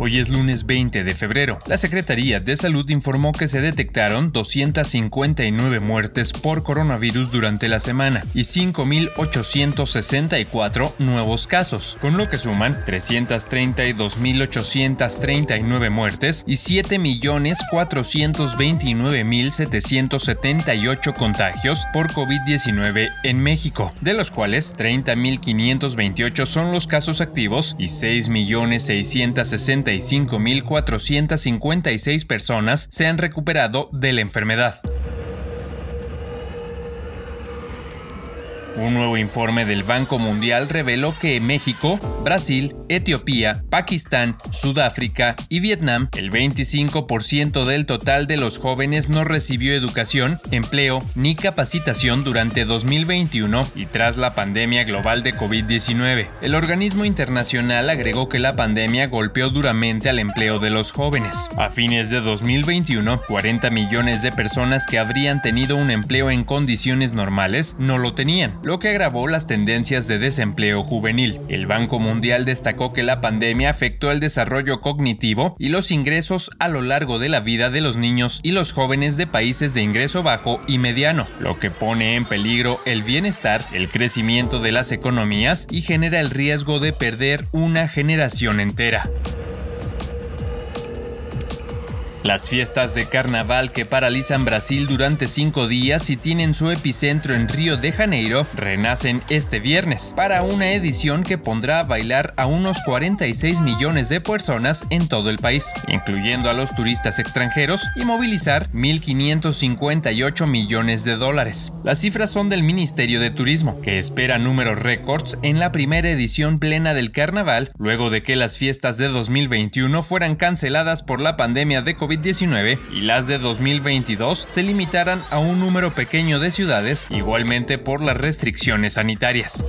Hoy es lunes 20 de febrero. La Secretaría de Salud informó que se detectaron 259 muertes por coronavirus durante la semana y 5.864 nuevos casos, con lo que suman 332.839 muertes y 7.429.778 contagios por COVID-19 en México, de los cuales 30.528 son los casos activos y 6.660 45.456 personas se han recuperado de la enfermedad. Un nuevo informe del Banco Mundial reveló que México, Brasil, Etiopía, Pakistán, Sudáfrica y Vietnam, el 25% del total de los jóvenes no recibió educación, empleo ni capacitación durante 2021 y tras la pandemia global de COVID-19. El organismo internacional agregó que la pandemia golpeó duramente al empleo de los jóvenes. A fines de 2021, 40 millones de personas que habrían tenido un empleo en condiciones normales no lo tenían lo que agravó las tendencias de desempleo juvenil. El Banco Mundial destacó que la pandemia afectó el desarrollo cognitivo y los ingresos a lo largo de la vida de los niños y los jóvenes de países de ingreso bajo y mediano, lo que pone en peligro el bienestar, el crecimiento de las economías y genera el riesgo de perder una generación entera. Las fiestas de carnaval que paralizan Brasil durante cinco días y tienen su epicentro en Río de Janeiro renacen este viernes para una edición que pondrá a bailar a unos 46 millones de personas en todo el país, incluyendo a los turistas extranjeros, y movilizar 1.558 millones de dólares. Las cifras son del Ministerio de Turismo, que espera números récords en la primera edición plena del carnaval, luego de que las fiestas de 2021 fueran canceladas por la pandemia de COVID 19 y las de 2022 se limitaran a un número pequeño de ciudades, igualmente por las restricciones sanitarias.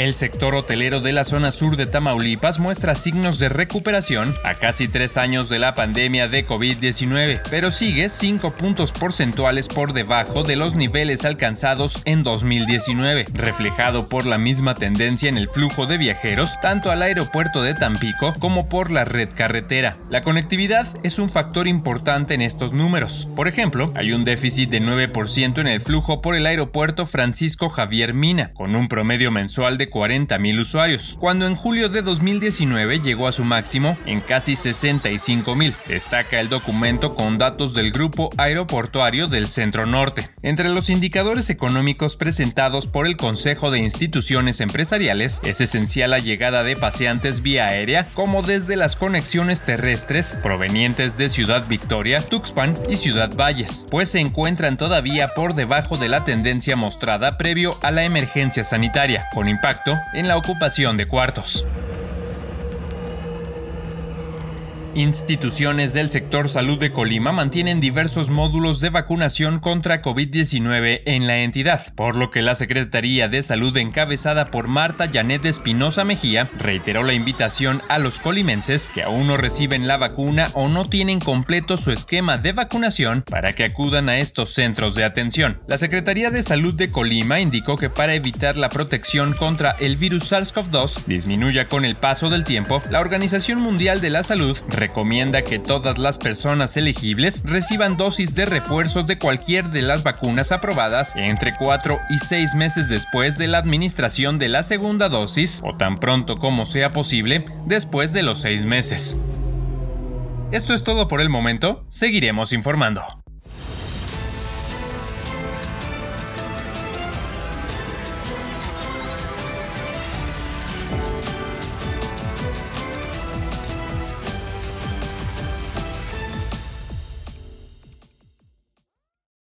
El sector hotelero de la zona sur de Tamaulipas muestra signos de recuperación a casi tres años de la pandemia de COVID-19, pero sigue cinco puntos porcentuales por debajo de los niveles alcanzados en 2019, reflejado por la misma tendencia en el flujo de viajeros tanto al aeropuerto de Tampico como por la red carretera. La conectividad es un factor importante en estos números. Por ejemplo, hay un déficit de 9% en el flujo por el aeropuerto Francisco Javier Mina, con un promedio mensual de 40.000 usuarios, cuando en julio de 2019 llegó a su máximo en casi 65.000. Destaca el documento con datos del Grupo Aeroportuario del Centro Norte. Entre los indicadores económicos presentados por el Consejo de Instituciones Empresariales, es esencial la llegada de paseantes vía aérea, como desde las conexiones terrestres provenientes de Ciudad Victoria, Tuxpan y Ciudad Valles, pues se encuentran todavía por debajo de la tendencia mostrada previo a la emergencia sanitaria, con en la ocupación de cuartos. Instituciones del sector salud de Colima mantienen diversos módulos de vacunación contra COVID-19 en la entidad, por lo que la Secretaría de Salud encabezada por Marta Janet Espinosa Mejía reiteró la invitación a los colimenses que aún no reciben la vacuna o no tienen completo su esquema de vacunación para que acudan a estos centros de atención. La Secretaría de Salud de Colima indicó que para evitar la protección contra el virus SARS-CoV-2 disminuya con el paso del tiempo, la Organización Mundial de la Salud recomienda que todas las personas elegibles reciban dosis de refuerzos de cualquier de las vacunas aprobadas entre 4 y 6 meses después de la administración de la segunda dosis o tan pronto como sea posible después de los 6 meses. Esto es todo por el momento, seguiremos informando.